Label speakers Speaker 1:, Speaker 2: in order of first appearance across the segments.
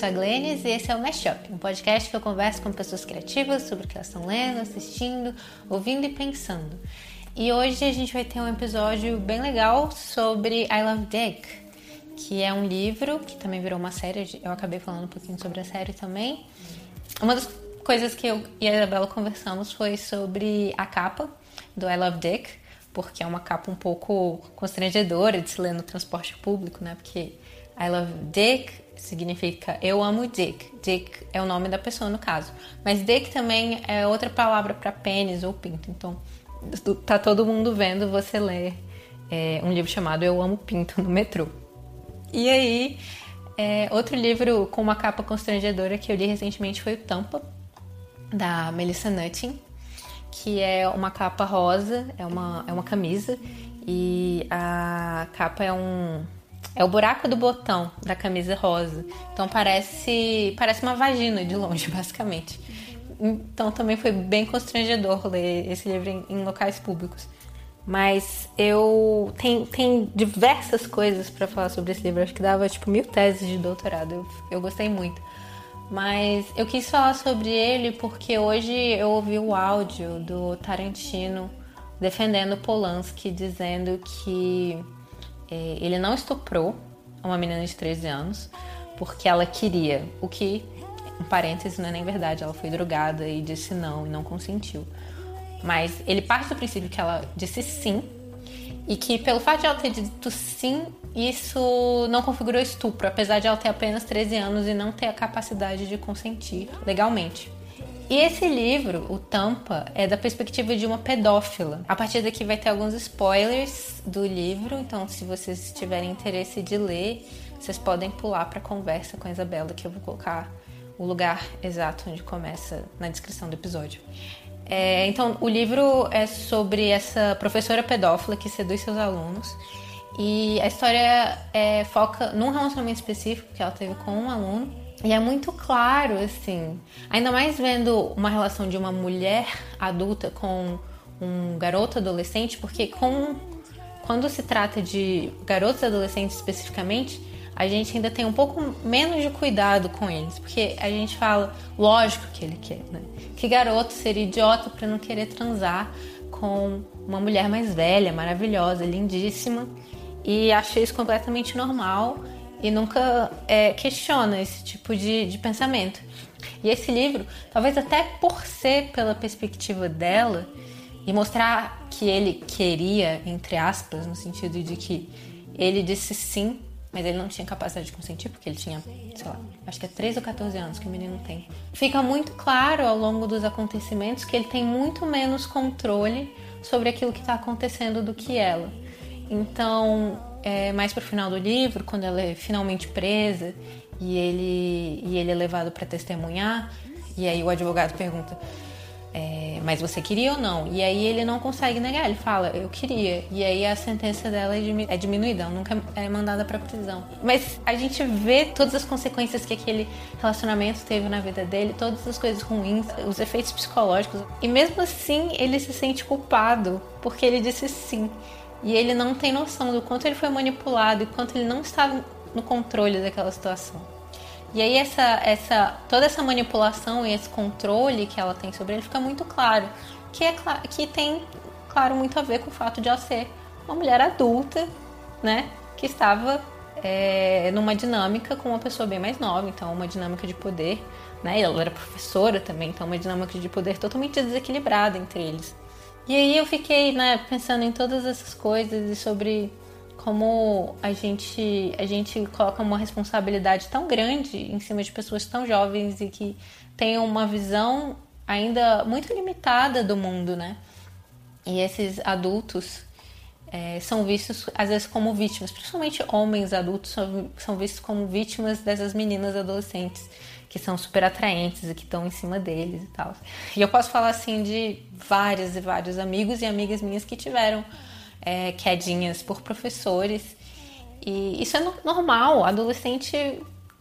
Speaker 1: sou a Glennis e esse é o Mashup, um podcast que eu converso com pessoas criativas sobre o que elas estão lendo, assistindo, ouvindo e pensando. E hoje a gente vai ter um episódio bem legal sobre I Love Dick, que é um livro que também virou uma série. Eu acabei falando um pouquinho sobre a série também. Uma das coisas que eu e a Isabela conversamos foi sobre a capa do I Love Dick, porque é uma capa um pouco constrangedora de se ler no transporte público, né? Porque I love Dick significa eu amo Dick. Dick é o nome da pessoa no caso. Mas Dick também é outra palavra para pênis ou pinto. Então tá todo mundo vendo você ler é, um livro chamado Eu Amo Pinto no metrô. E aí, é, outro livro com uma capa constrangedora que eu li recentemente foi o Tampa, da Melissa Nutting, que é uma capa rosa, é uma, é uma camisa, e a capa é um é o buraco do botão da camisa rosa. Então parece parece uma vagina de longe, basicamente. Então também foi bem constrangedor ler esse livro em, em locais públicos. Mas eu tem, tem diversas coisas para falar sobre esse livro. Acho que dava tipo mil teses de doutorado. Eu, eu gostei muito. Mas eu quis falar sobre ele porque hoje eu ouvi o áudio do Tarantino defendendo Polanski, dizendo que ele não estuprou uma menina de 13 anos porque ela queria, o que, um parêntese, não é nem verdade, ela foi drogada e disse não e não consentiu. Mas ele parte do princípio que ela disse sim e que pelo fato de ela ter dito sim, isso não configurou estupro, apesar de ela ter apenas 13 anos e não ter a capacidade de consentir legalmente. E esse livro, o Tampa, é da perspectiva de uma pedófila. A partir daqui vai ter alguns spoilers do livro, então se vocês tiverem interesse de ler, vocês podem pular para a conversa com a Isabela, que eu vou colocar o lugar exato onde começa na descrição do episódio. É, então, o livro é sobre essa professora pedófila que seduz seus alunos. E a história é, foca num relacionamento específico que ela teve com um aluno. E é muito claro, assim, ainda mais vendo uma relação de uma mulher adulta com um garoto adolescente, porque com, quando se trata de garotos adolescentes especificamente, a gente ainda tem um pouco menos de cuidado com eles, porque a gente fala, lógico que ele quer, né? Que garoto seria idiota para não querer transar com uma mulher mais velha, maravilhosa, lindíssima, e acha isso completamente normal e nunca é, questiona esse tipo de, de pensamento. E esse livro, talvez até por ser pela perspectiva dela e mostrar que ele queria, entre aspas, no sentido de que ele disse sim, mas ele não tinha capacidade de consentir, porque ele tinha, sei lá, acho que é 13 ou 14 anos que o menino tem. Fica muito claro ao longo dos acontecimentos que ele tem muito menos controle sobre aquilo que está acontecendo do que ela. Então, é, mais pro final do livro, quando ela é finalmente presa e ele, e ele é levado para testemunhar, e aí o advogado pergunta: é, Mas você queria ou não? E aí ele não consegue negar, ele fala: Eu queria. E aí a sentença dela é, diminuída, ela nunca é mandada para prisão. Mas a gente vê todas as consequências que aquele relacionamento teve na vida dele, todas as coisas ruins, os efeitos psicológicos. E mesmo assim ele se sente culpado porque ele disse sim. E ele não tem noção do quanto ele foi manipulado e quanto ele não estava no controle daquela situação. E aí essa, essa, toda essa manipulação e esse controle que ela tem sobre ele fica muito claro. Que, é, que tem, claro, muito a ver com o fato de ela ser uma mulher adulta, né? Que estava é, numa dinâmica com uma pessoa bem mais nova, então uma dinâmica de poder, né? Ela era professora também, então uma dinâmica de poder totalmente desequilibrada entre eles. E aí eu fiquei, né, pensando em todas essas coisas e sobre como a gente a gente coloca uma responsabilidade tão grande em cima de pessoas tão jovens e que têm uma visão ainda muito limitada do mundo, né? E esses adultos é, são vistos às vezes como vítimas, principalmente homens adultos são, são vistos como vítimas dessas meninas adolescentes que são super atraentes e que estão em cima deles e tal. E eu posso falar assim de vários e vários amigos e amigas minhas que tiveram é, quedinhas por professores. E isso é normal, adolescente,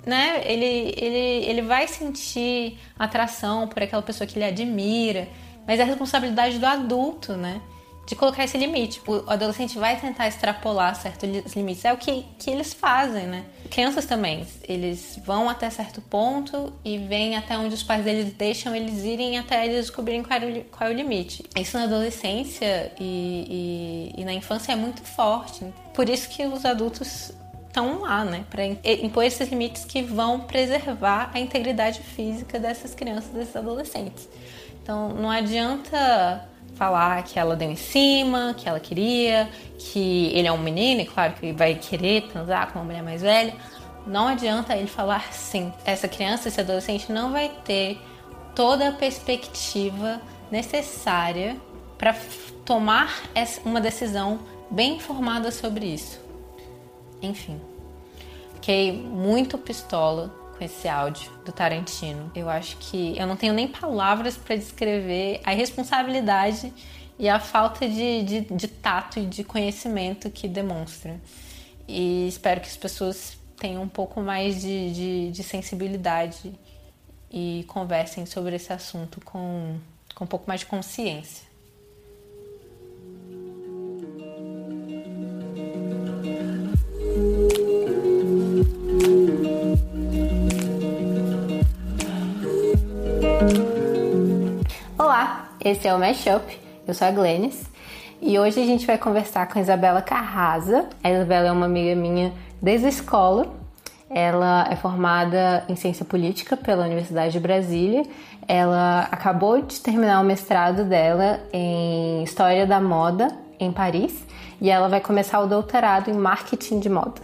Speaker 1: né, ele, ele, ele vai sentir atração por aquela pessoa que ele admira, mas é a responsabilidade do adulto, né, de colocar esse limite. O adolescente vai tentar extrapolar certos limites. É o que, que eles fazem, né? Crianças também. Eles vão até certo ponto e vêm até onde os pais deles deixam eles irem até eles descobrirem qual é o, qual é o limite. Isso na adolescência e, e, e na infância é muito forte. Por isso que os adultos estão lá, né? Para impor esses limites que vão preservar a integridade física dessas crianças, desses adolescentes. Então não adianta falar que ela deu em cima, que ela queria, que ele é um menino, e claro que vai querer transar com uma mulher mais velha. Não adianta ele falar sim. Essa criança, esse adolescente não vai ter toda a perspectiva necessária para tomar uma decisão bem informada sobre isso. Enfim, fiquei muito pistola com esse áudio do Tarantino. Eu acho que eu não tenho nem palavras para descrever a responsabilidade e a falta de, de, de, tato e de conhecimento que demonstra. E espero que as pessoas tenham um pouco mais de, de, de sensibilidade e conversem sobre esse assunto com, com um pouco mais de consciência. Esse é o Mashup, eu sou a Glennis e hoje a gente vai conversar com a Isabela Carrasa. A Isabela é uma amiga minha desde a escola. Ela é formada em ciência política pela Universidade de Brasília. Ela acabou de terminar o mestrado dela em história da moda em Paris e ela vai começar o doutorado em marketing de moda.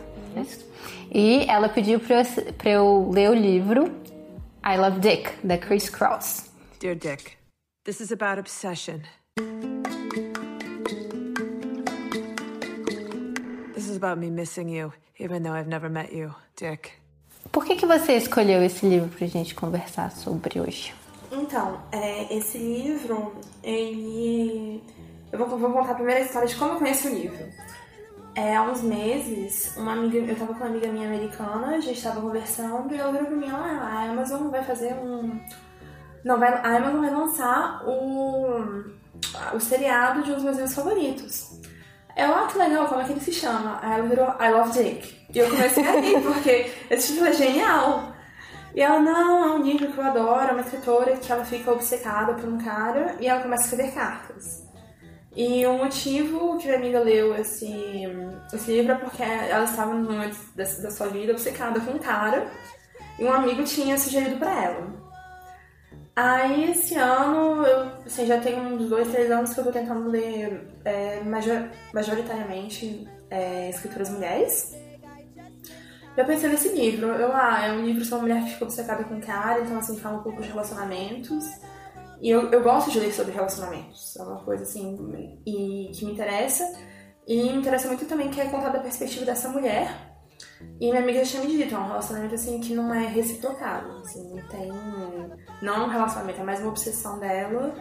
Speaker 1: E ela pediu para eu ler o livro I Love Dick, da Chris Cross.
Speaker 2: Dear Dick. This is about obsession. This is about me missing you, even though I've never met you, Dick.
Speaker 1: Por que, que você escolheu esse livro pra gente conversar sobre hoje?
Speaker 3: Então, é, esse livro, ele. Eu vou, vou contar a primeira história de como eu conheci o livro. É, há uns meses, uma amiga, eu tava com uma amiga minha americana, a gente tava conversando e ela virou pra mim, ah, a Amazon vai fazer um, não, vai, a Amazon vai lançar o, o seriado de um dos meus livros favoritos. Eu, ah, que legal, como é que ele se chama? Aí ela virou I Love Jake. E eu comecei a rir, porque esse título é genial. E ela, não, é um livro que eu adoro, é uma escritora que ela fica obcecada por um cara e ela começa a escrever cartas. E o motivo que minha amiga leu esse, esse livro é porque ela estava no momento da, da sua vida obcecada com um cara e um amigo tinha sugerido para ela. Aí esse ano, eu assim, já tem uns dois, três anos que eu tô tentando ler é, major, majoritariamente é, mulheres. Eu pensei nesse livro, eu, ah, é um livro sobre uma mulher que ficou obcecada com cara, então assim, fala um pouco de relacionamentos. E eu, eu gosto de ler sobre relacionamentos, é uma coisa assim, e, que me interessa. E me interessa muito também que é contar da perspectiva dessa mulher, e minha amiga já tinha me dito, é um relacionamento assim que não é reciprocado, assim, não tem. Não é um relacionamento, é mais uma obsessão dela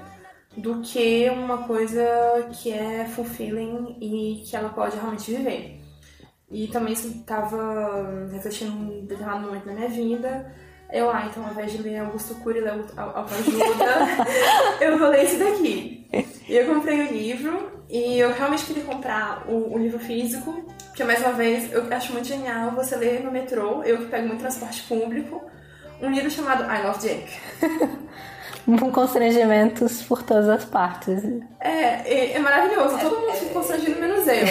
Speaker 3: do que uma coisa que é fulfilling e que ela pode realmente viver. E também isso estava refletindo em determinado momento da minha vida. Eu, ah, então ao invés de ler Augusto Cury e ler Autoajuda, eu vou ler esse daqui. E eu comprei o livro e eu realmente queria comprar o, o livro físico porque, mais uma vez, eu acho muito genial você ler no metrô, eu que pego muito transporte público, um livro chamado I Love Jake.
Speaker 1: Com constrangimentos por todas as partes.
Speaker 3: É, é, é maravilhoso. Todo mundo fica constrangido, menos eu.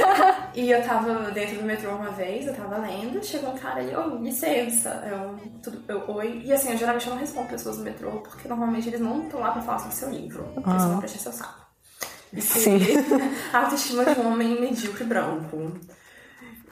Speaker 3: e eu tava dentro do metrô uma vez, eu tava lendo, chegou um cara e, oh, licença. Eu, tudo, eu, oi. E assim, eu geralmente não respondo pessoas no metrô, porque normalmente eles não estão lá pra falar sobre seu livro. Eles ah. vão prestar seu saco.
Speaker 1: Sim.
Speaker 3: a autoestima de um homem medíocre branco.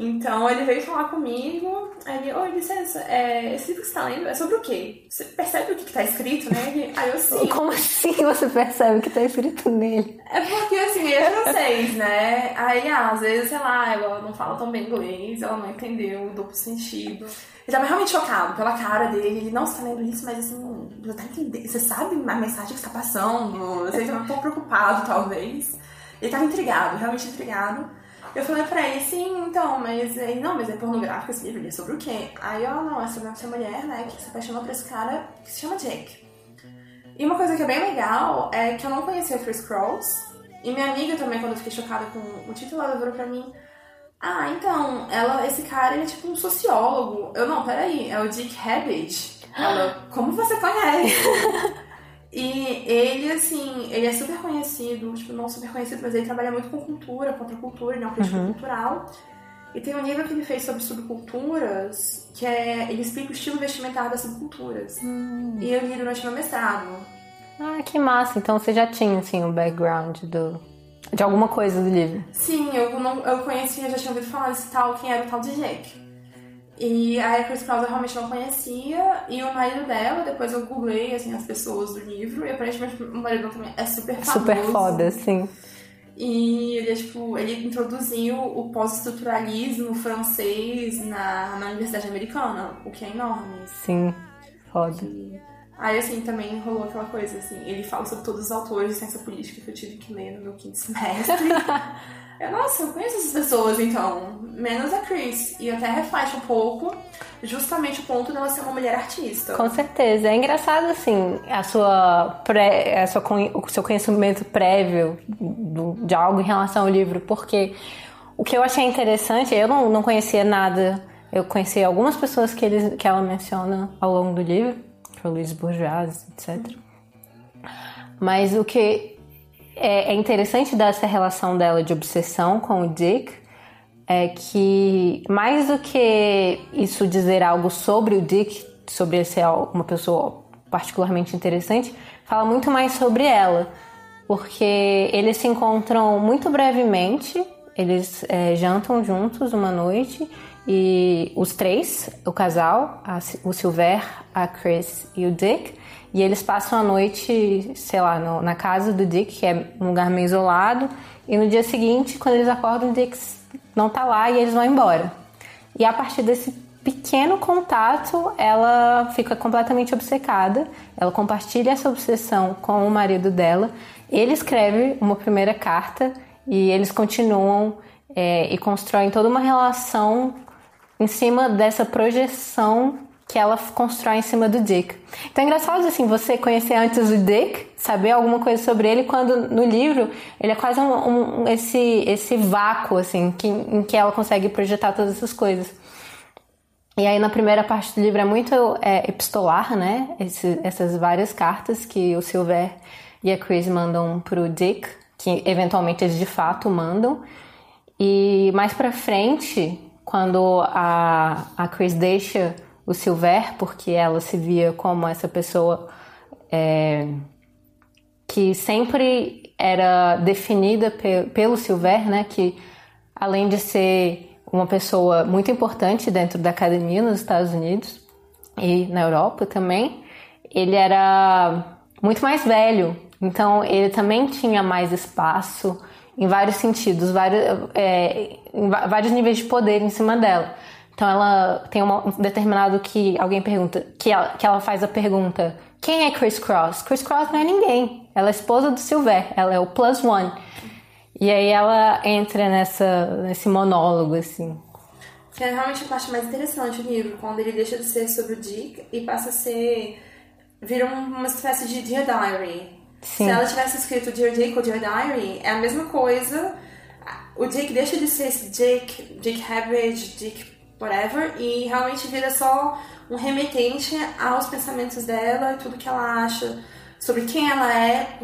Speaker 3: Então ele veio falar comigo, aí ele, oi, licença, é, esse livro que você tá lendo é sobre o quê? Você percebe o que, que tá escrito nele? Aí eu sim.
Speaker 1: Como assim você percebe o que tá escrito nele?
Speaker 3: É porque assim, é francês, né? Aí ah, às vezes, sei lá, ela não fala tão bem inglês, ela não entendeu o duplo sentido. Ele tava realmente chocado pela cara dele. Ele não está lendo isso, mas assim, você tá entendendo. Você sabe a mensagem que está passando. Você tá um pouco preocupado, talvez. Ele tava intrigado, realmente intrigado. Eu falei pra ele, sim, então, mas ele, não, mas é pornográfico esse livro, ele é sobre o quê? Aí, ó, não, é sobre essa mulher, né, que se apaixonou por esse cara que se chama Jake. E uma coisa que é bem legal é que eu não conhecia Chris Cross, E minha amiga também, quando eu fiquei chocada com o título, ela virou pra mim. Ah, então, ela, esse cara, ele é tipo um sociólogo. Eu, não, peraí, é o Dick Habit. Ela, como você conhece? e ele, assim, ele é super conhecido, tipo, não super conhecido, mas ele trabalha muito com cultura, contracultura, ele é um crítico
Speaker 1: Uhum.
Speaker 3: cultural. E tem um livro que ele fez sobre subculturas, que é. Ele explica o estilo vestimentar das subculturas.
Speaker 1: Hum.
Speaker 3: E eu li durante meu mestrado.
Speaker 1: Ah, que massa. Então você já tinha, assim, o background do... de alguma coisa do livro.
Speaker 3: Sim, eu, não, eu conhecia, já tinha ouvido falar desse tal, quem era o tal de Jake. E aí a Chris Cross eu realmente não conhecia, e o marido dela, depois eu googlei, assim, as pessoas do livro, e aparentemente o marido dela também é super famoso.
Speaker 1: Super foda, assim.
Speaker 3: E ele, é, tipo, ele introduziu o pós-estruturalismo francês na, na Universidade Americana, o que é enorme.
Speaker 1: Sim, foda.
Speaker 3: Aí, assim, também rolou aquela coisa, assim, ele fala sobre todos os autores de ciência política que eu tive que ler no meu quinto semestre. eu, nossa, eu conheço essas pessoas, então, menos a Chris. E até reflete um pouco justamente o ponto dela ser uma mulher artista.
Speaker 1: Com certeza. É engraçado, assim, a sua pré, a sua, o seu conhecimento prévio de algo em relação ao livro, porque o que eu achei interessante, eu não, não conhecia nada, eu conheci algumas pessoas que, eles, que ela menciona ao longo do livro, o Luiz Bourgeois, etc. Mas o que é, é interessante dessa relação dela de obsessão com o Dick é que mais do que isso dizer algo sobre o Dick, sobre ele ser uma pessoa particularmente interessante, fala muito mais sobre ela, porque eles se encontram muito brevemente, eles é, jantam juntos uma noite e os três, o casal, a- o Silver, a Chris e o Dick, e eles passam a noite, sei lá, no- na casa do Dick, que é um lugar meio isolado, e no dia seguinte, quando eles acordam, o Dick não tá lá e eles vão embora. E a partir desse pequeno contato, ela fica completamente obcecada. Ela compartilha essa obsessão com o marido dela. Ele escreve uma primeira carta e eles continuam é, e constroem toda uma relação em cima dessa projeção que ela constrói em cima do Dick. Então é engraçado assim, você conhecer antes o Dick, saber alguma coisa sobre ele, quando no livro ele é quase um, um- esse, esse vácuo assim, que, em que ela consegue projetar todas essas coisas. E aí na primeira parte do livro é muito é, epistolar, né? Esse- essas várias cartas que o Silver e a Chris mandam pro Dick, que eventualmente eles de fato mandam. E mais pra frente, quando a, a Chris deixa o Silver, porque ela se via como essa pessoa é, que sempre era definida pe- pelo Silver, né? Que além de ser uma pessoa muito importante dentro da academia nos Estados Unidos e na Europa também, ele era muito mais velho, então ele também tinha mais espaço em vários sentidos, vários, é, vários níveis de poder em cima dela. Então ela tem uma- um determinado que alguém pergunta, que ela, que ela faz a pergunta: quem é Chris Cross? Chris Cross não é ninguém. Ela é esposa do Silver, ela é o plus one. E aí ela entra nessa, nesse monólogo, assim.
Speaker 3: Que é realmente a parte mais interessante do livro, quando ele deixa de ser sobre o Dick e passa a ser. vira um- uma espécie de Dear Diary.
Speaker 1: Sim.
Speaker 3: Se ela tivesse escrito Dear Dick ou Dear Diary, é a mesma coisa. O Dick deixa de ser esse Dick, Dick Habit, Dick whatever, e realmente vira só um remetente aos pensamentos dela, tudo que ela acha sobre quem ela é,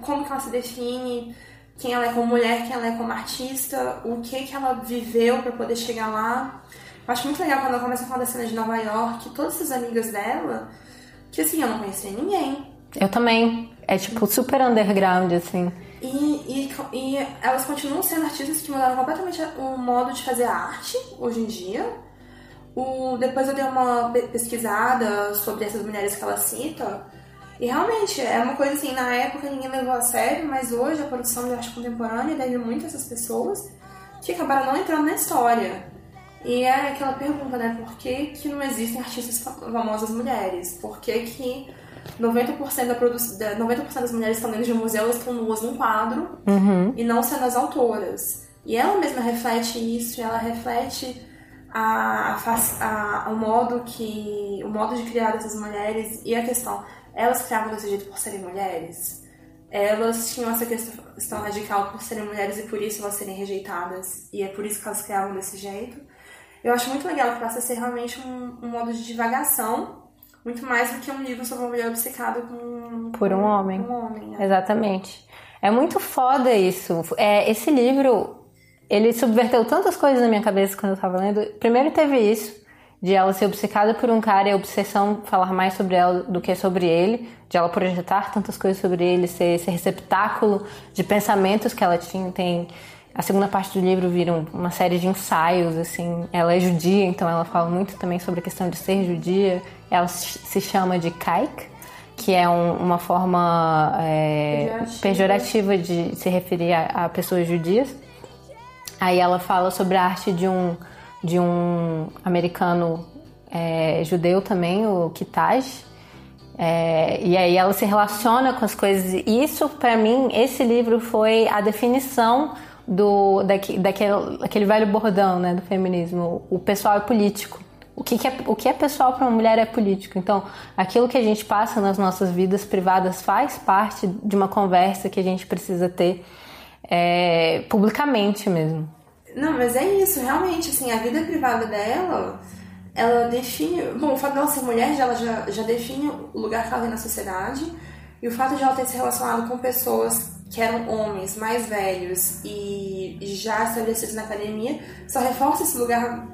Speaker 3: como que ela se define, quem ela é como mulher, quem ela é como artista, o que que ela viveu para poder chegar lá. Eu acho muito legal quando ela começa a falar da cena de Nova York, todas essas amigas dela, que assim, eu não conhecia ninguém.
Speaker 1: Eu também. É tipo super underground, assim.
Speaker 3: E, e, e elas continuam sendo artistas que mudaram completamente o modo de fazer arte hoje em dia. O, depois eu dei uma pe- pesquisada sobre essas mulheres que ela cita. E realmente, é uma coisa assim, na época ninguém levou a sério, mas hoje a produção de arte contemporânea deve muito a essas pessoas que acabaram não entrando na história. E é aquela pergunta, né? Por que, que não existem artistas fam- famosas mulheres? Por que, que 90% da produ- da 90% das mulheres que estão dentro de um museu elas estão nuas num quadro e não sendo as autoras? E ela mesma reflete isso, ela reflete a, a, a- o modo que o modo de criar dessas mulheres e a questão elas criavam desse jeito por serem mulheres elas tinham essa questão radical por serem mulheres e por isso elas serem rejeitadas. E é por isso que elas criavam desse jeito. Eu acho muito legal que passa a ser realmente um, um modo de divagação, muito mais do que um livro sobre uma mulher obcecada com,
Speaker 1: por um homem.
Speaker 3: Um homem
Speaker 1: é. Exatamente. É muito foda isso. É, esse livro, ele subverteu tantas coisas na minha cabeça quando eu tava lendo. Primeiro teve isso, de ela ser obcecada por um cara e a obsessão falar mais sobre ela do que sobre ele, de ela projetar tantas coisas sobre ele, ser esse receptáculo de pensamentos que ela tinha. Tem a segunda parte do livro vira uma série de ensaios, assim. Ela é judia, então ela fala muito também sobre a questão de ser judia. Ela se chama de kaik, que é um, uma forma é, pejorativa. de se referir a, a pessoas judias. Aí ela fala sobre a arte de um de um americano é, judeu também, o Kitaj. É, e aí ela se relaciona com as coisas. Isso, para mim, esse livro foi a definição do daquele, daquele velho bordão né, do feminismo. O pessoal é político. O que, que é, o que é pessoal para uma mulher é político. Então, aquilo que a gente passa nas nossas vidas privadas faz parte de uma conversa que a gente precisa ter é, publicamente mesmo.
Speaker 3: Não, mas é isso, realmente, assim, a vida privada dela, ela define. Bom, o fato dela ser mulher, ela já, já define o lugar que ela tem na sociedade. E o fato de ela ter se relacionado com pessoas que eram homens mais velhos e já estabelecidos na academia, só reforça esse lugar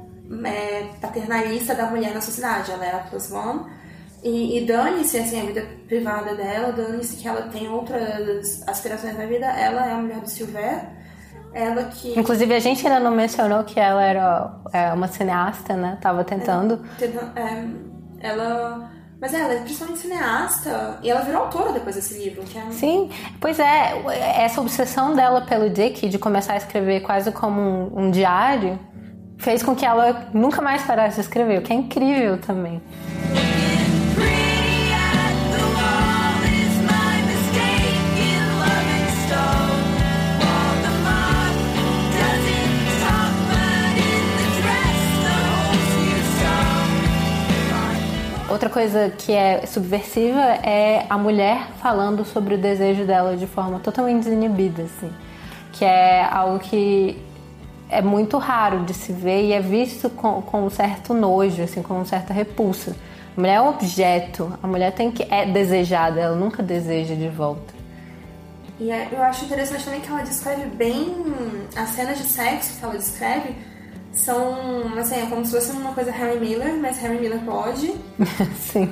Speaker 3: é, paternalista da mulher na sociedade. Ela é a plus one. E, e dane-se assim, a vida privada dela, dane-se que ela tem outras aspirações na vida, ela é a mulher do Silver ela que.
Speaker 1: Inclusive, a gente ainda não mencionou que ela era é, uma cineasta, né? Tava tentando.
Speaker 3: É, é, ela. Mas ela é principalmente cineasta e ela virou autora depois desse livro. É...
Speaker 1: Sim, pois é, essa obsessão dela pelo Dick de começar a escrever quase como um, um diário fez com que ela nunca mais parasse de escrever, o que é incrível também. Outra coisa que é subversiva é a mulher falando sobre o desejo dela de forma totalmente desinibida, assim. Que é algo que é muito raro de se ver e é visto com, com um certo nojo, assim, com uma certa repulsa. A mulher é um objeto, a mulher tem que é desejada, ela nunca deseja de volta.
Speaker 3: E é, eu acho interessante também que ela descreve bem as cenas de sexo que ela descreve são, assim, é como se fosse uma coisa Harry Miller, mas Harry Miller pode.
Speaker 1: Sim.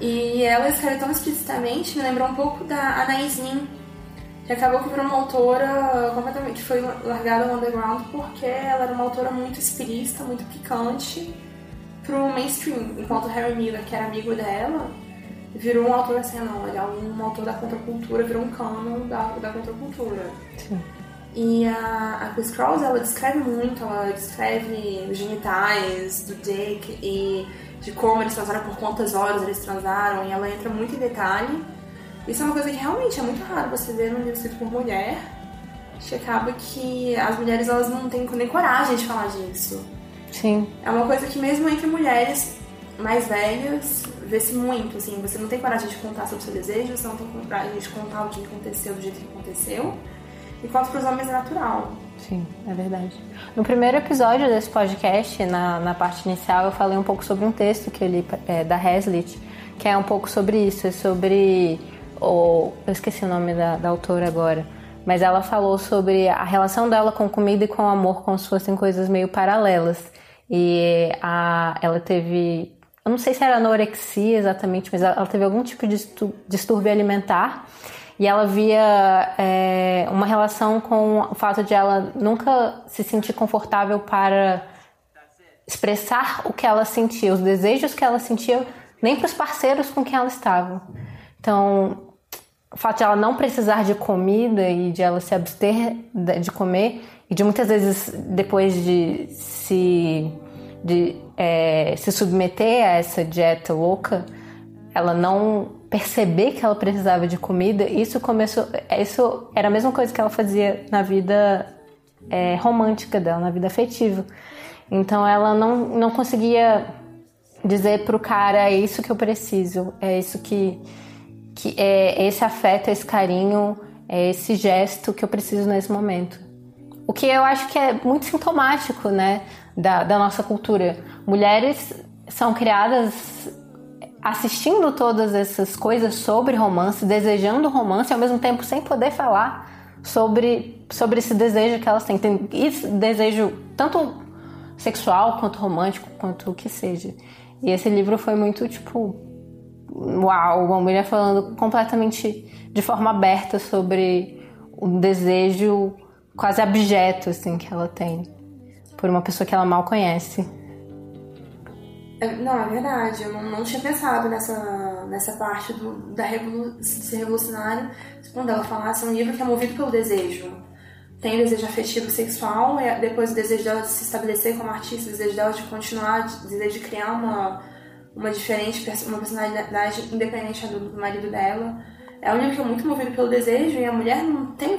Speaker 3: E ela escreve tão explicitamente, me lembrou um pouco da Anaïs Nin, que acabou que virou uma autora completamente, que foi largada no underground porque ela era uma autora muito espirista, muito picante pro mainstream, enquanto Harry Miller, que era amigo dela, virou um autor assim, não, ele é um autor da contracultura, virou um canon da, da contracultura.
Speaker 1: Sim.
Speaker 3: E a, a Chris Cross, ela descreve muito, ela descreve os genitais do Dick e de como eles transaram, por quantas horas eles transaram, e ela entra muito em detalhe. Isso é uma coisa que realmente é muito raro você ver num livro escrito por mulher, que acaba que as mulheres elas não têm nem coragem de falar disso.
Speaker 1: Sim.
Speaker 3: É uma coisa que mesmo entre mulheres mais velhas, vê-se muito, assim, você não tem coragem de contar sobre o seu desejo, você não tem coragem de contar o que aconteceu do jeito que aconteceu enquanto para os homens é natural.
Speaker 1: Sim, é verdade. No primeiro episódio desse podcast, na, na parte inicial, eu falei um pouco sobre um texto que eu li é, da Hazlitt, que é um pouco sobre isso, é sobre. Oh, eu esqueci o nome da, da autora agora, mas ela falou sobre a relação dela com comida e com amor como se fossem coisas meio paralelas. E a, ela teve. Eu não sei se era anorexia exatamente, mas ela teve algum tipo de distúrbio alimentar e ela via é, uma relação com o fato de ela nunca se sentir confortável para expressar o que ela sentia, os desejos que ela sentia, nem para os parceiros com quem ela estava. Então, o fato de ela não precisar de comida e de ela se abster de comer e de muitas vezes depois de se de é, se submeter a essa dieta louca, ela não perceber que ela precisava de comida, isso começou. Isso era a mesma coisa que ela fazia na vida é, romântica dela, na vida afetiva. Então ela não, não conseguia dizer pro cara: é isso que eu preciso, é isso que, que é esse afeto, esse carinho, é esse gesto que eu preciso nesse momento. O que eu acho que é muito sintomático, né, da, da nossa cultura. Mulheres são criadas assistindo todas essas coisas sobre romance, desejando romance, ao mesmo tempo sem poder falar sobre, sobre esse desejo que elas têm. Tem esse desejo tanto sexual quanto romântico, quanto o que seja. E esse livro foi muito tipo. Uau, uma mulher falando completamente de forma aberta sobre o desejo quase abjeto assim, que ela tem por uma pessoa que ela mal conhece.
Speaker 3: É, não, é verdade. Eu não, tinha pensado nessa, nessa parte do, da revolu ser revolucionário quando ela falasse um livro que é movido pelo desejo. Tem o desejo afetivo sexual, e depois o desejo dela de se estabelecer como artista, o desejo dela de continuar, o desejo de criar uma, uma diferente, uma personalidade independente do, do marido dela. É um livro que é muito movido pelo desejo e a mulher não tem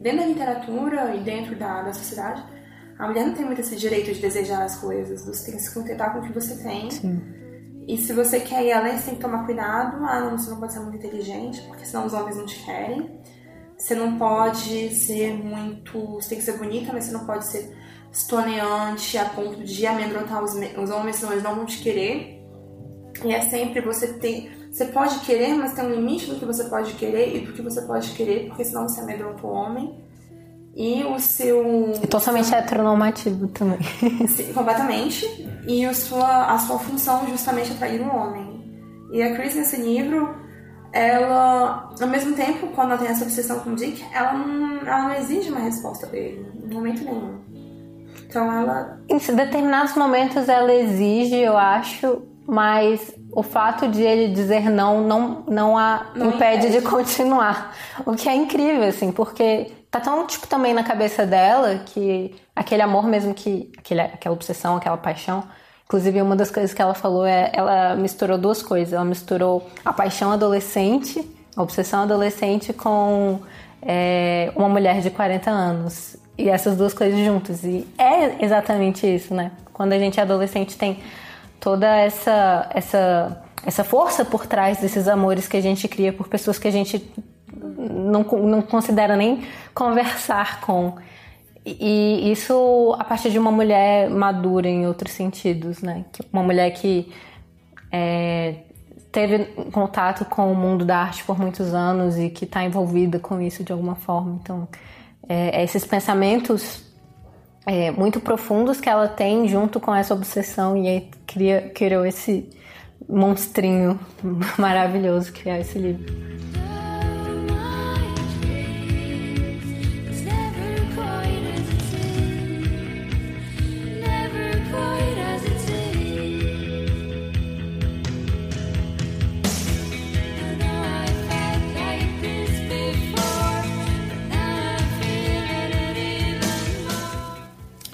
Speaker 3: dentro da literatura e dentro da, da sociedade, a mulher não tem muito esse direito de desejar as coisas. Você tem que se contentar com o que você tem.
Speaker 1: Sim.
Speaker 3: E se você quer ir além, você tem que tomar cuidado. Ah, não, você não pode ser muito inteligente, porque senão os homens não te querem. Você não pode ser muito. Você tem que ser bonita, mas você não pode ser estoneante a ponto de amedrontar os, os homens, senão eles não vão te querer. E é sempre você tem. Você pode querer, mas tem um limite do que você pode querer e do que você pode querer, porque senão você amedronta o homem e o seu.
Speaker 1: Totalmente heteronormativo também.
Speaker 3: Sim, completamente. E o sua, a sua função justamente é atrair um homem. E a Chris, nesse livro, ela, ao mesmo tempo, quando ela tem essa obsessão com o Dick, ela não, ela não exige uma resposta dele, em momento nenhum. Então ela.
Speaker 1: Em determinados momentos ela exige, eu acho, mas o fato de ele dizer não não, não a não impede, impede de continuar. O que é incrível, assim, porque tá tão, tipo, também na cabeça dela que aquele amor mesmo que. Aquele, aquela obsessão, aquela paixão. Inclusive, uma das coisas que ela falou é. Ela misturou duas coisas. Ela misturou a paixão adolescente, a obsessão adolescente, com é, uma mulher de 40 anos. E essas duas coisas juntas. E é exatamente isso, né? Quando a gente é adolescente, tem toda essa. essa essa força por trás desses amores que a gente cria por pessoas que a gente não, não considera nem conversar com. E isso a partir de uma mulher madura em outros sentidos, né? Uma mulher que é, teve contato com o mundo da arte por muitos anos e que está envolvida com isso de alguma forma. Então, é, esses pensamentos é, muito profundos que ela tem junto com essa obsessão e aí cria, criou esse monstrinho maravilhoso que é esse livro.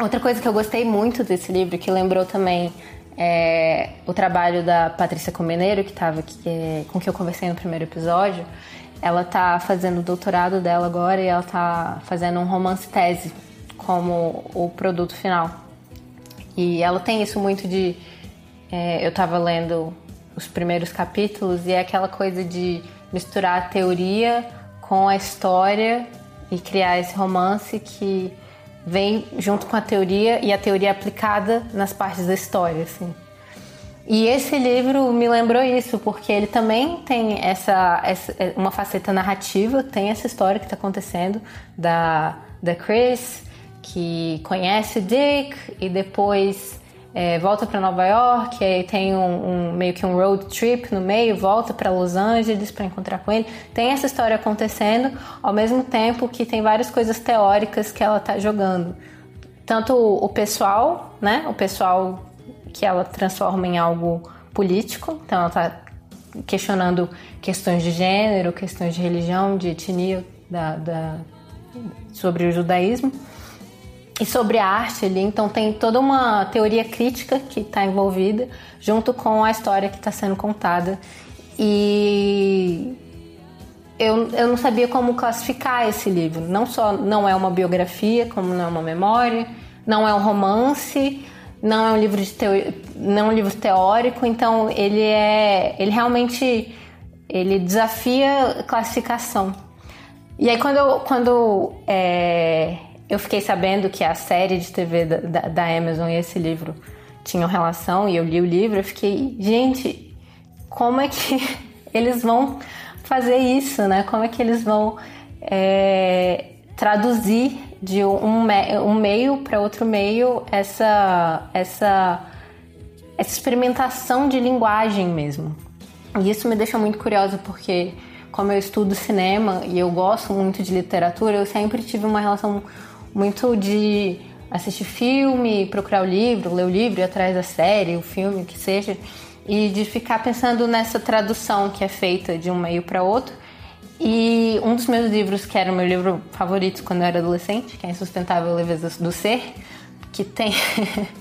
Speaker 1: Outra coisa que eu gostei muito desse livro, que lembrou também é, o trabalho da Patrícia Comeneiro, que estava é, com que eu conversei no primeiro episódio, ela está fazendo o doutorado dela agora e ela está fazendo um romance tese como o produto final. E ela tem isso muito de. É, eu estava lendo os primeiros capítulos e é aquela coisa de misturar a teoria com a história e criar esse romance que vem junto com a teoria e a teoria aplicada nas partes da história, assim. E esse livro me lembrou isso, porque ele também tem essa, essa uma faceta narrativa, tem essa história que está acontecendo da, da Chris, que conhece o Dick e depois é, volta para Nova York, aí tem um, um, meio que um road trip no meio, volta para Los Angeles para encontrar com ele. Tem essa história acontecendo, ao mesmo tempo que tem várias coisas teóricas que ela está jogando. Tanto o, pessoal, né? O pessoal que ela transforma em algo político, então ela está questionando questões de gênero, questões de religião, de etnia, da, da sobre o judaísmo e sobre a arte ali. Então tem toda uma teoria crítica que está envolvida, junto com a história que está sendo contada. E eu, eu não sabia como classificar esse livro. Não só não é uma biografia, como não é uma memória, não é um romance, não é um livro de teo, não é um livro teórico. Então ele é, ele realmente ele desafia classificação. E aí quando eu, quando, é, eu fiquei sabendo que a série de TV da, da, da Amazon e esse livro tinham relação, e eu li o livro, eu fiquei, gente, como é que eles vão fazer isso, né? Como é que eles vão é, traduzir de um, um meio para outro meio essa, essa, essa experimentação de linguagem mesmo. E isso me deixa muito curiosa porque, como eu estudo cinema e eu gosto muito de literatura, eu sempre tive uma relação muito de assistir filme, procurar o livro, ler o livro, ir atrás da série, o filme, o que seja, e de ficar pensando nessa tradução que é feita de um meio para outro e um dos meus livros, que era o meu livro favorito quando eu era adolescente, que é Insustentável Leveza do Ser, que tem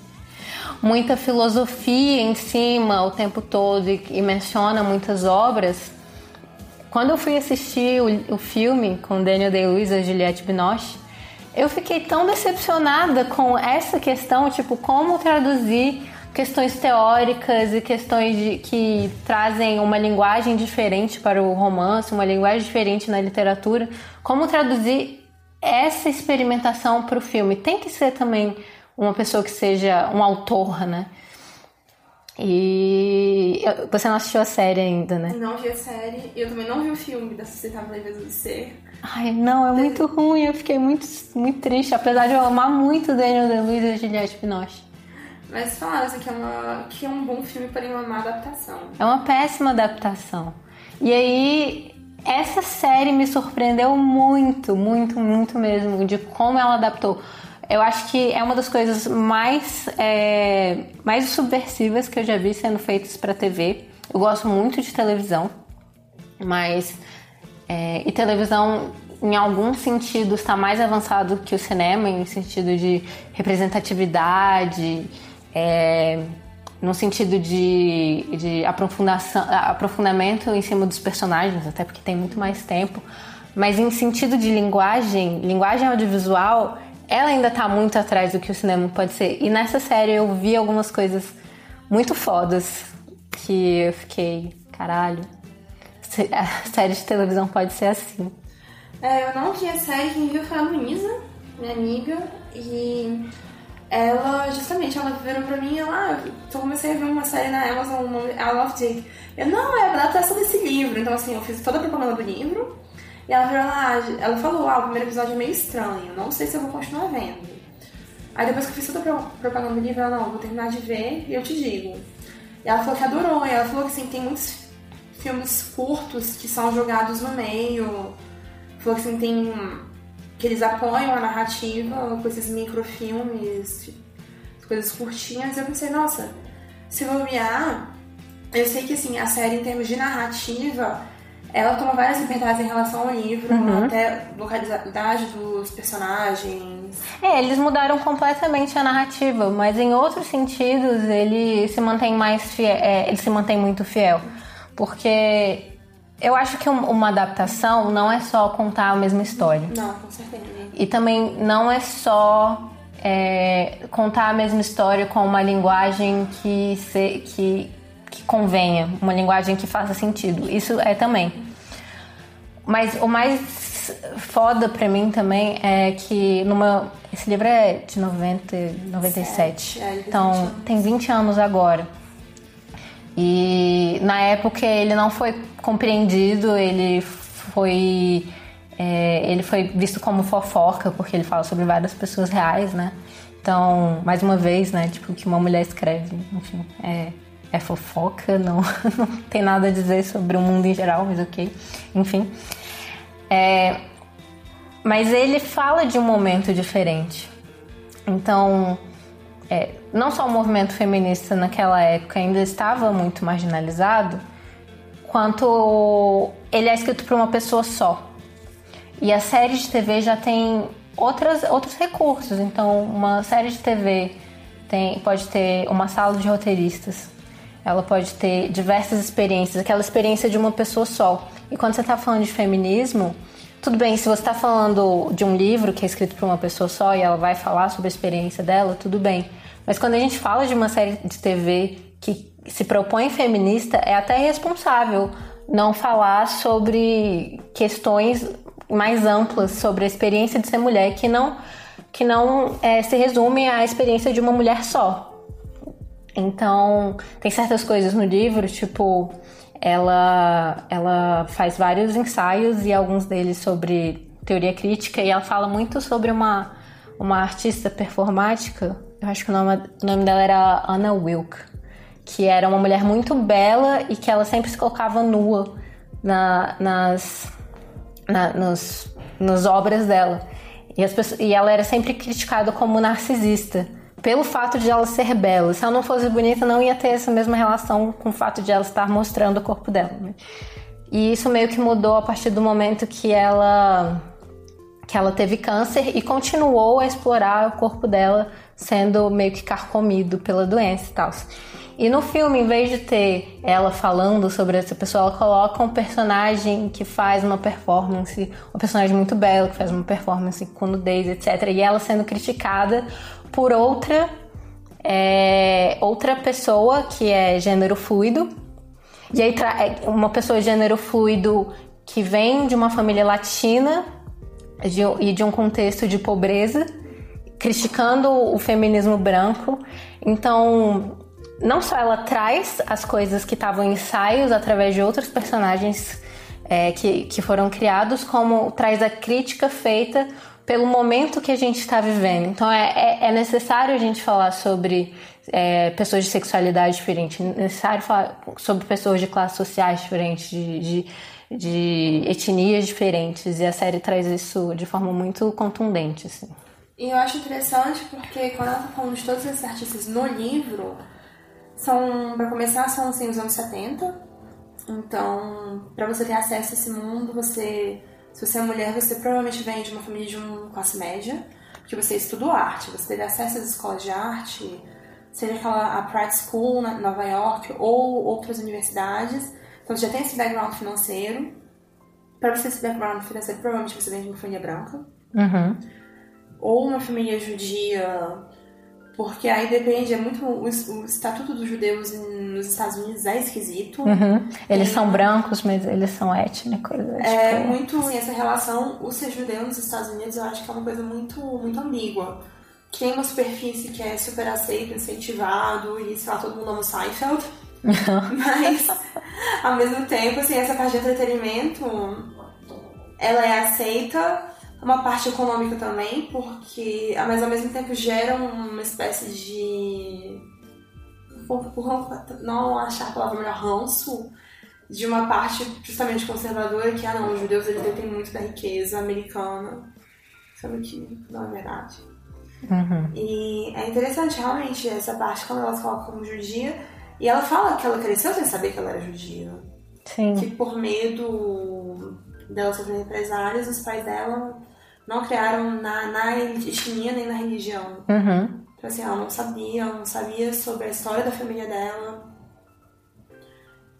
Speaker 1: muita filosofia em cima o tempo todo e, e, menciona muitas obras. Quando eu fui assistir o, o filme com Daniel Day-Lewis e Juliette Binoche, eu fiquei tão decepcionada com essa questão, tipo, como traduzir questões teóricas e questões de, que trazem uma linguagem diferente para o romance, uma linguagem diferente na literatura. Como traduzir essa experimentação para o filme? Tem que ser também uma pessoa que seja um autor, né? E você não assistiu a série ainda, né?
Speaker 3: Não vi a série. Eu também não vi o filme da Sustentável Leveza do Ser.
Speaker 1: Ai, não, é muito ruim. Eu fiquei muito, muito triste. Apesar de eu amar muito Daniel Day-Lewis e Juliette Binoche.
Speaker 3: Mas falaram assim, que, é uma, que é um bom filme, porém uma má adaptação.
Speaker 1: É uma péssima adaptação. E aí, essa série me surpreendeu muito, muito, muito mesmo, de como ela adaptou. Eu acho que é uma das coisas mais, é, mais subversivas que eu já vi sendo feitas para TV. Eu gosto muito de televisão, mas. É, e televisão, em algum sentido, está mais avançado que o cinema, em sentido de representatividade é, no sentido de, de aprofundação, aprofundamento em cima dos personagens, até porque tem muito mais tempo. Mas em sentido de linguagem, linguagem audiovisual, ela ainda está muito atrás do que o cinema pode ser. E nessa série eu vi algumas coisas muito fodas que eu fiquei, caralho, a série de televisão pode ser assim.
Speaker 3: É, eu não vi a série, quem viu foi a Luísa, minha amiga, e ela, justamente, ela virou pra mim, ela, ah, eu comecei a ver uma série na Amazon, o nome I Love Jake. Eu, não, é a adaptação desse livro. Então, assim, eu fiz toda a propaganda do livro. E ela virou lá, ela falou, ah, o primeiro episódio é meio estranho, não sei se eu vou continuar vendo. Aí depois que eu fiz toda a propaganda do livro, ela, não, vou terminar de ver e eu te digo. E ela falou que adorou, e ela falou que, assim, tem muitos filmes curtos que são jogados no meio. Falou que, assim, tem que eles apoiam a narrativa com esses microfilmes, coisas curtinhas. Eu pensei, nossa, se bobear, eu sei que assim, a série em termos de narrativa, ela toma várias liberdades em relação ao livro, uhum. até localidade dos personagens.
Speaker 1: É, eles mudaram completamente a narrativa, mas em outros sentidos ele se mantém mais fiel, é, ele se mantém muito fiel. Porque eu acho que uma adaptação não é só contar a mesma história.
Speaker 3: Não, com certeza. E
Speaker 1: também não é só é, contar a mesma história com uma linguagem que, se, que, que convenha, uma linguagem que faça sentido. Isso é também. Mas o mais foda pra mim também é que numa. Esse livro é de 90, 97. É, então tem 20 anos agora. E na época ele não foi compreendido, ele foi é, ele foi visto como fofoca porque ele fala sobre várias pessoas reais, né? Então, mais uma vez, né? Tipo, que uma mulher escreve, enfim, é, é fofoca, não, não tem nada a dizer sobre o mundo em geral, mas ok. Enfim. É, mas ele fala de um momento diferente. Então, é, não só o movimento feminista naquela época ainda estava muito marginalizado, quanto ele é escrito por uma pessoa só. E a série de TV já tem outras, outros recursos. Então, uma série de TV tem, pode ter uma sala de roteiristas, ela pode ter diversas experiências, aquela experiência de uma pessoa só. E quando você está falando de feminismo, tudo bem, se você está falando de um livro que é escrito por uma pessoa só e ela vai falar sobre a experiência dela, tudo bem. Mas quando a gente fala de uma série de TV que se propõe feminista, é até irresponsável não falar sobre questões mais amplas sobre a experiência de ser mulher que não que não é, se resume à experiência de uma mulher só. Então tem certas coisas no livro, tipo ela ela faz vários ensaios e alguns deles sobre teoria crítica e ela fala muito sobre uma uma artista performática, eu acho que o nome, o nome dela era Anna Wilk, que era uma mulher muito bela e que ela sempre se colocava nua na, nas, na, nos, nas obras dela. E, as pessoas, e ela era sempre criticada como narcisista pelo fato de ela ser bela. Se ela não fosse bonita, não ia ter essa mesma relação com o fato de ela estar mostrando o corpo dela. Né? E isso meio que mudou a partir do momento que ela que ela teve câncer e continuou a explorar o corpo dela sendo meio que carcomido pela doença e tal. E no filme, em vez de ter ela falando sobre essa pessoa, ela coloca um personagem que faz uma performance, um personagem muito belo, que faz uma performance com nudez, etc. E ela sendo criticada por outra, é, outra pessoa que é gênero fluido. E aí, é, uma pessoa gênero fluido que vem de uma família latina de, e de um contexto de pobreza, criticando o feminismo branco. Então, não só ela traz as coisas que estavam em ensaios através de outros personagens é, que, que foram criados, como traz a crítica feita pelo momento que a gente está vivendo. Então é, é, é, necessário a gente falar sobre é, pessoas de sexualidade diferente, é necessário falar sobre pessoas de classes sociais diferentes, de, de de etnias diferentes. E a série traz isso de forma muito contundente, assim.
Speaker 3: E eu acho interessante porque quando ela tá falando de todos esses artistas no livro, são, para começar, são assim, os anos 70. Então, para você ter acesso a esse mundo, você, se você é mulher, você provavelmente vem de uma família de uma classe média, porque você estudou arte, você teve acesso às escolas de arte, seja aquela a Pride School na Nova York ou outras universidades. Então você já tem esse background financeiro. Para você ter esse background financeiro, provavelmente você vem de uma família branca.
Speaker 1: Uhum.
Speaker 3: Ou uma família judia, porque aí depende, é muito. O, o estatuto dos judeus nos Estados Unidos é esquisito.
Speaker 1: Uhum. Eles tem, são brancos, mas eles são étnicos.
Speaker 3: É que... muito. Assim, essa relação, o ser judeu nos Estados Unidos, eu acho que é uma coisa muito, muito ambígua. Que tem uma superfície que é super aceito, incentivado, e sei lá, todo mundo ama Seinfeld. Mas, ao mesmo tempo, assim, essa parte de entretenimento, ela é aceita, uma parte econômica também, porque, mas ao mesmo tempo gera uma espécie de. Não achar a palavra melhor, ranço, de uma parte justamente conservadora que, ah não, os judeus eles detêm muito da riqueza americana. Sabe que não é verdade.
Speaker 1: Uhum.
Speaker 3: E é interessante realmente essa parte quando elas colocam como judia e ela fala que ela cresceu sem saber que ela era judia.
Speaker 1: Sim.
Speaker 3: Que por medo dela sofrer represálias, os pais dela não criaram na, na etnia nem na religião.
Speaker 1: Uhum.
Speaker 3: Então, assim, ela não sabia, ela não sabia sobre a história da família dela.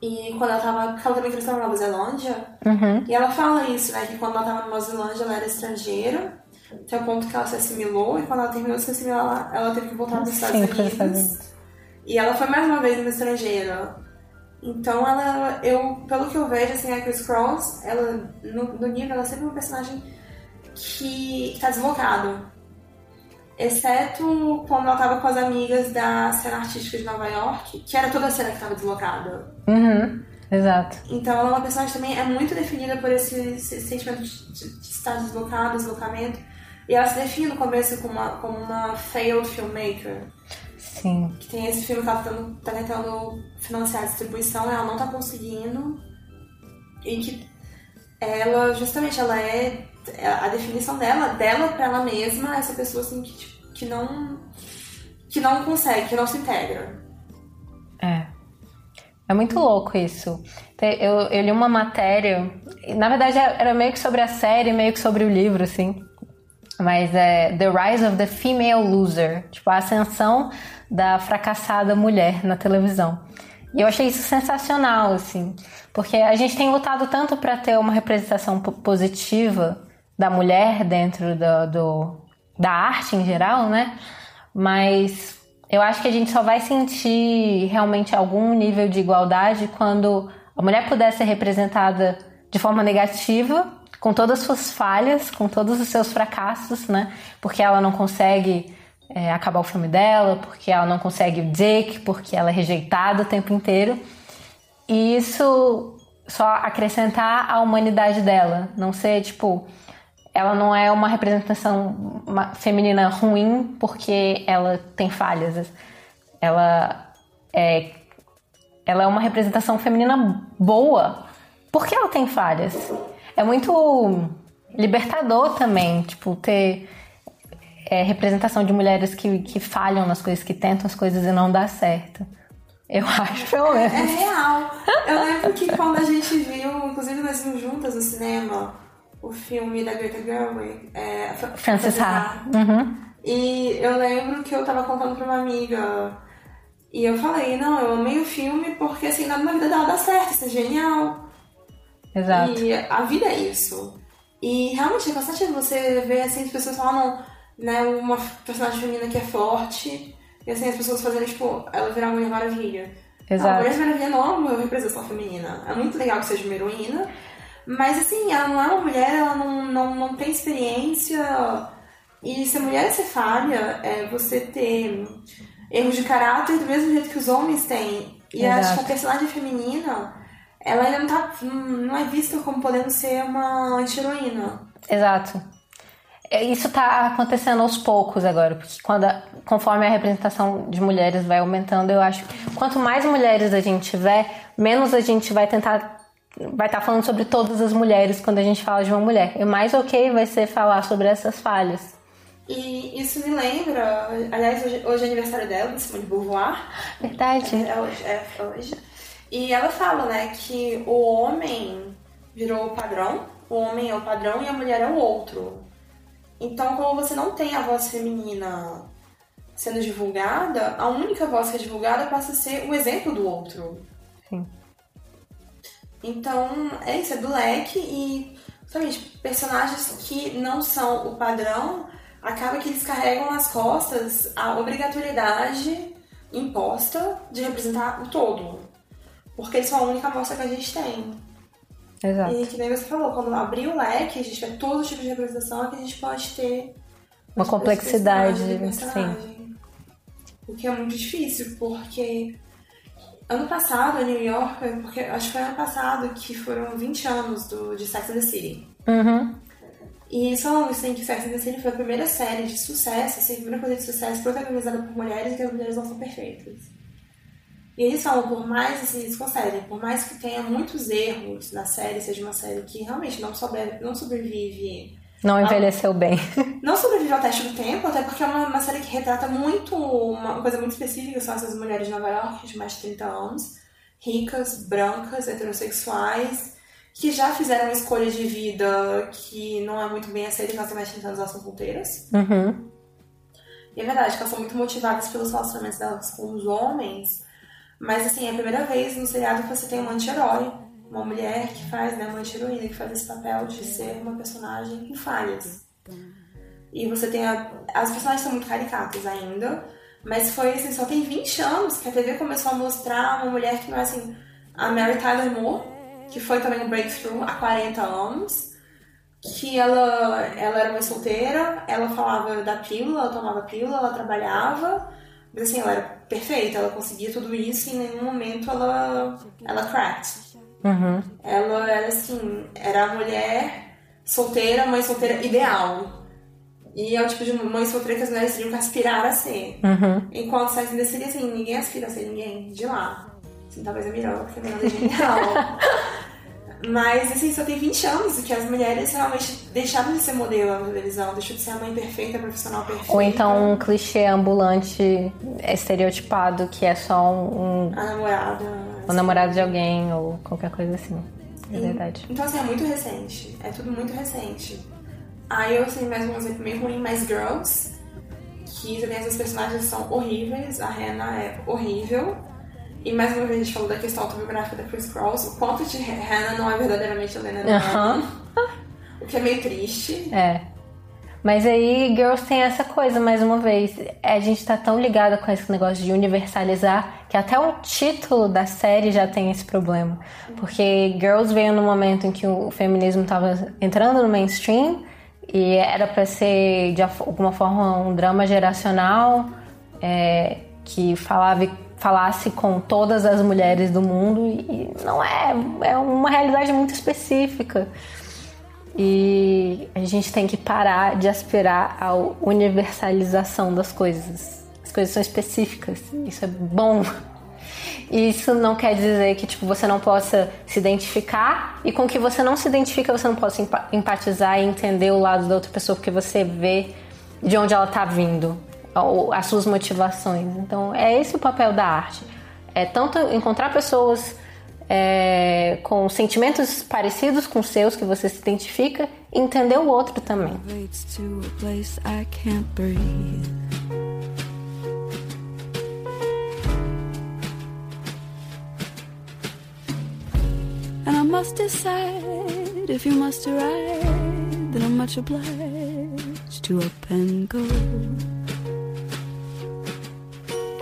Speaker 3: E quando ela tava. Ela também cresceu na Nova Zelândia.
Speaker 1: Uhum.
Speaker 3: E ela fala isso, né? Que quando ela tava na Nova Zelândia ela era estrangeira. Até o ponto que ela se assimilou. E quando ela terminou de se assimilar, ela, ela teve que voltar para os Estados Unidos. E ela foi mais uma vez uma estrangeira. Então ela, eu, pelo que eu vejo, assim, a Chris Cross, ela, no, no livro, ela é sempre uma personagem que está deslocado. Exceto quando ela estava com as amigas da cena artística de Nova York, que era toda a cena que estava deslocada.
Speaker 1: Uhum, exato.
Speaker 3: Então ela é uma personagem também é muito definida por esse, esse sentimento de, de, de, estar deslocado, deslocamento. E ela se define no começo como uma, como uma failed filmmaker.
Speaker 1: Sim.
Speaker 3: Que tem esse filme que ela tá tentando, tá tentando financiar a distribuição, ela não tá conseguindo. E que ela, justamente, ela é. A definição dela, dela pra ela mesma, essa pessoa assim que, tipo, que não. que não consegue, que não se integra.
Speaker 1: É. É muito louco isso. Eu, eu li uma matéria, na verdade era meio que sobre a série, meio que sobre o livro, assim. Mas é The Rise of the Female Loser, tipo a ascensão da fracassada mulher na televisão. E eu achei isso sensacional, assim, porque a gente tem lutado tanto para ter uma representação positiva da mulher dentro do, do, da arte em geral, né? Mas eu acho que a gente só vai sentir realmente algum nível de igualdade quando a mulher puder ser representada de forma negativa, com todas as suas falhas, com todos os seus fracassos, né? Porque ela não consegue é, acabar o filme dela, porque ela não consegue o Dick, porque ela é rejeitada o tempo inteiro. E isso só acrescentar a humanidade dela, não ser tipo ela não é uma representação feminina ruim porque ela tem falhas. Ela é ela é uma representação feminina boa porque ela tem falhas. É muito libertador também, tipo, ter é, representação de mulheres que, que falham nas coisas, que tentam as coisas e não dá certo. Eu acho, pelo menos.
Speaker 3: É real. Eu lembro que quando a gente viu, inclusive nós vimos juntas no cinema, o filme da Greta Gerwig, é,
Speaker 1: Frances Ha. Uhum.
Speaker 3: E eu lembro que eu tava contando pra uma amiga e eu falei, não, eu amei o filme porque assim, na vida dela dá certo, isso é genial.
Speaker 1: Exato.
Speaker 3: E a vida é isso. E realmente é cansativo você ver assim, as pessoas falam, né, uma personagem feminina que é forte, e assim, as pessoas fazerem, tipo, ela virar Mulher Maravilha.
Speaker 1: Exato.
Speaker 3: A Mulher Maravilha não é uma representação feminina. É muito legal que seja uma heroína, mas assim, ela não é uma mulher, ela não, não, não tem experiência. E ser mulher é ser falha, é você ter erros de caráter do mesmo jeito que os homens têm. E
Speaker 1: Exato.
Speaker 3: acho que a personagem feminina, ela ainda não, tá, não é vista como podendo ser uma anti-heroína.
Speaker 1: Exato. É, Isso está acontecendo aos poucos agora, porque quando a- conforme a representação de mulheres vai aumentando, eu acho que quanto mais mulheres a gente tiver, menos a gente vai tentar vai estar falando sobre todas as mulheres quando a gente fala de uma mulher. E mais ok vai ser falar sobre essas falhas.
Speaker 3: E isso me lembra, aliás, hoje, hoje é aniversário dela, de Simone de Beauvoir.
Speaker 1: Verdade.
Speaker 3: É hoje, é hoje. E ela fala, né, que o homem virou o padrão, o homem é o padrão e a mulher é o outro. Então, como você não tem a voz feminina sendo divulgada, a única voz que é divulgada passa a ser o exemplo do outro.
Speaker 1: Sim.
Speaker 3: Então, é isso, é do leque e, justamente, personagens que não são o padrão, acaba que eles carregam nas costas a obrigatoriedade imposta de representar o todo. Porque eles são a única amostra que a gente tem.
Speaker 1: Exato.
Speaker 3: E que nem você falou, quando abrir o leque, a gente vê todo tipo de representação é que a gente pode ter
Speaker 1: Uma complexidade,
Speaker 3: personagem, personagem. O que é muito difícil, porque ano passado, em New York, porque acho que foi ano passado que foram 20 anos do, de Sex and the City.
Speaker 1: Uhum.
Speaker 3: E falando assim que Sex and the City foi a primeira série de sucesso, assim, a primeira coisa de sucesso protagonizada por mulheres e que as mulheres não são perfeitas. E eles falam, por mais, assim, eles concedem, por mais que tenha muitos erros na série, seja uma série que realmente não, sobre, não sobrevive
Speaker 1: Não envelheceu bem.
Speaker 3: não sobrevive ao teste do tempo, até porque é uma, uma série que retrata muito uma coisa muito específica, são essas mulheres de Nova York de mais de 30 anos, ricas, brancas, heterossexuais, que já fizeram uma escolha de vida que não é muito bem aceita, têm mais de 30 anos, elas são solteiras.
Speaker 1: Uhum.
Speaker 3: E é verdade que elas são muito motivadas pelos relacionamentos delas com os homens, mas assim, é a primeira vez no seriado que você tem um anti-herói, uma mulher que faz, né, uma anti-heroína que faz esse papel de ser uma personagem com falhas. E você tem a... as personagens são muito caricatas ainda, mas foi assim, só tem 20 anos que a TV começou a mostrar uma mulher que não é assim, a Mary Tyler Moore, que foi também um breakthrough há 40 anos, que ela, ela era uma solteira, ela falava da pílula, ela tomava pílula, ela trabalhava, mas assim, ela era perfeita, ela conseguia tudo isso e em nenhum momento ela, ela cracked.
Speaker 1: Uhum.
Speaker 3: Ela era assim, era a mulher solteira, mãe solteira ideal. E é o tipo de mãe solteira que as mulheres teriam que aspirar a ser.
Speaker 1: Uhum.
Speaker 3: Enquanto Sex and the City, assim, ninguém aspira a ser ninguém de lá. Assim, talvez a Miranda, porque a é genial. Mas, assim, só tem 20 anos que as mulheres realmente deixaram de ser modelo na televisão, deixou de ser a mãe perfeita, a profissional perfeita.
Speaker 1: Ou então um clichê ambulante estereotipado que é só um,
Speaker 3: A namorada.
Speaker 1: Um namorado de alguém ou qualquer coisa assim. É verdade.
Speaker 3: Então, assim, é muito recente. É tudo muito recente. Aí eu sei mais um exemplo meio ruim, mais Girls, que também essas personagens são horríveis. A Hannah é horrível. E mais uma vez a gente falou da questão autobiográfica da Chris Cross, o quanto de Hannah não é verdadeiramente a Lena
Speaker 1: Aham.
Speaker 3: O que é meio triste.
Speaker 1: É. Mas aí Girls tem essa coisa, mais uma vez, a gente tá tão ligada com esse negócio de universalizar que até o título da série já tem esse problema. Porque Girls veio no momento em que o feminismo tava entrando no mainstream e era para ser de alguma forma um drama geracional é, que falava falasse com todas as mulheres do mundo e não é é uma realidade muito específica e a gente tem que parar de aspirar à universalização das coisas as coisas são específicas isso é bom isso não quer dizer que tipo você não possa se identificar e com que você não se identifica você não possa empatizar e entender o lado da outra pessoa porque você vê de onde ela está vindo as suas motivações. Então, é esse o papel da arte. É tanto encontrar pessoas é, com sentimentos parecidos com os seus, que você se identifica, entender o outro também. And I must decide if you must ride, then I'm much obliged to up and go.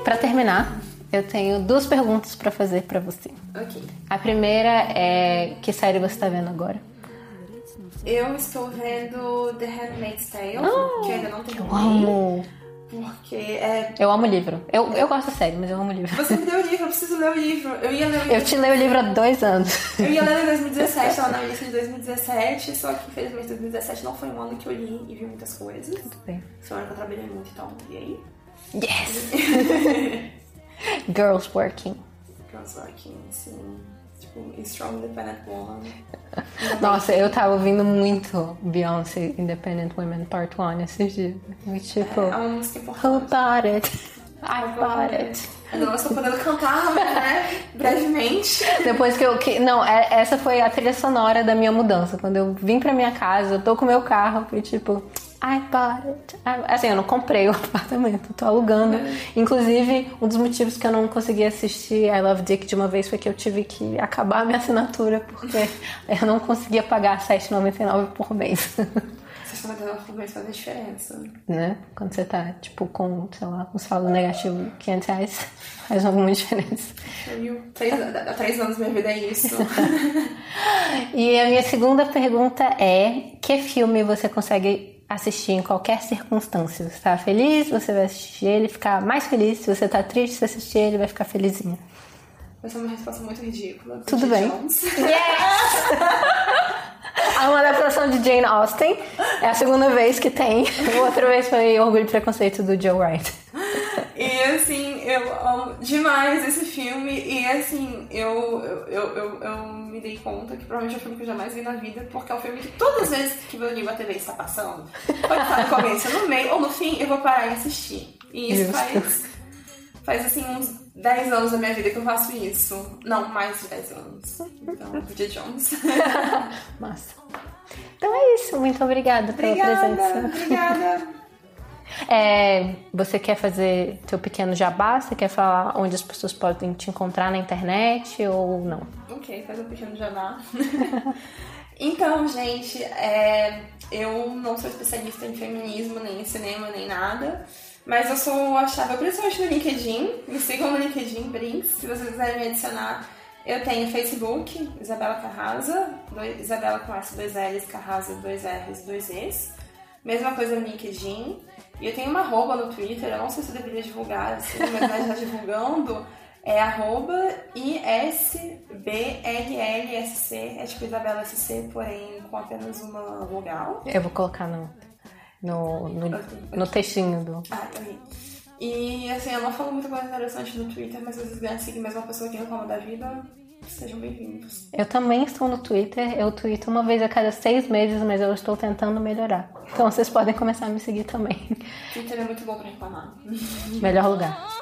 Speaker 1: Para terminar, eu tenho duas perguntas para fazer para você.
Speaker 3: Ok.
Speaker 1: A primeira é que série você está vendo agora?
Speaker 3: Eu estou vendo The Handmaid's Tale, oh, que ainda não terminei.
Speaker 1: Eu amo.
Speaker 3: Porque é.
Speaker 1: Eu amo livro. Eu, eu gosto da série, mas eu amo livro.
Speaker 3: Você me deu o livro, eu preciso ler o livro. Eu ia ler o livro.
Speaker 1: Eu te leio o livro há dois anos.
Speaker 3: Eu ia ler em 2017, estava na lista de 2017, só que infelizmente 2017 não foi um ano que eu li e vi muitas coisas.
Speaker 1: Tudo bem.
Speaker 3: Foi um ano que eu trabalhei muito, então. E aí?
Speaker 1: Yes! Girls working.
Speaker 3: Girls working, sim. Tipo, Strong Independent Woman.
Speaker 1: Nossa, eu tava ouvindo muito Beyoncé Independent Women Part 1 esses dias. Tipo,
Speaker 3: é, é uma música importante.
Speaker 1: Who bought it? I bought it.
Speaker 3: Não estou podendo cantar, né? Brevemente.
Speaker 1: Depois que eu. Que, não, é, essa foi a trilha sonora da minha mudança. Quando eu vim pra minha casa, eu tô com o meu carro, e tipo. I bought it. Assim, eu não comprei o apartamento, tô alugando. Inclusive, um dos motivos que eu não consegui assistir I Love Dick de uma vez foi que eu tive que acabar a minha assinatura porque eu não conseguia pagar R$7,99 por mês.
Speaker 3: R$7,99 por mês faz a diferença.
Speaker 1: Né? Quando você tá, tipo, com, sei lá, um saldo negativo 500 reais, faz alguma diferença.
Speaker 3: Três, há três anos minha vida é isso.
Speaker 1: e a minha segunda pergunta é: que filme você consegue assistir em qualquer circunstância. Você tá feliz, você vai assistir ele, ficar mais feliz. Se você tá triste, você assistir ele, vai ficar felizinho.
Speaker 3: Vai ser uma resposta muito ridícula.
Speaker 1: Tudo bem.
Speaker 3: Jones.
Speaker 1: Yes! Há uma adaptação de Jane Austen. É a segunda vez que tem. Outra vez foi Orgulho e Preconceito do Joe Wright.
Speaker 3: E assim, eu amo demais esse filme. E assim, eu, eu, eu, eu, me dei conta que provavelmente é um filme que eu jamais vi na vida, porque é um filme que todas as vezes que eu ligo a TV está passando, pode estar no começo, no meio ou no fim, eu vou parar e assistir. E isso faz, faz assim uns 10 anos da minha vida que eu faço isso. Não, mais de 10 anos. Então, Bridget Jones.
Speaker 1: Massa. Então é isso. Muito obrigada pela
Speaker 3: obrigada,
Speaker 1: presença.
Speaker 3: Obrigada.
Speaker 1: É, você quer fazer seu pequeno jabá? Você quer falar onde as pessoas podem te encontrar na internet ou não?
Speaker 3: Ok, faz um pequeno jabá. então, gente, é, eu não sou especialista em feminismo, nem em cinema, nem nada. Mas eu sou achável principalmente no LinkedIn. Me sigam no LinkedIn, Brinks. Se vocês quiserem me adicionar, eu tenho Facebook, Isabela Carrasa, dois, Isabela com S, dois L's, Carrasa, dois R's, dois E's. Mesma coisa no LinkedIn. E eu tenho uma arroba no Twitter, eu não sei se eu deveria divulgar, assim, mas já está divulgando. É arroba ISBLLSC, é tipo Isabela SC, porém com apenas uma vogal.
Speaker 1: Eu vou colocar no, no, no, no textinho do.
Speaker 3: Ah, eu E assim, eu não falo muita coisa interessante no Twitter, mas se vocês quiserem seguir mais uma pessoa que reclama da vida, Sejam bem-vindos.
Speaker 1: Eu também estou no Twitter. Eu tweeto uma vez a cada seis meses, mas eu estou tentando melhorar. Então vocês podem começar a me seguir também.
Speaker 3: Twitter é muito bom pra reclamar.
Speaker 1: Melhor lugar.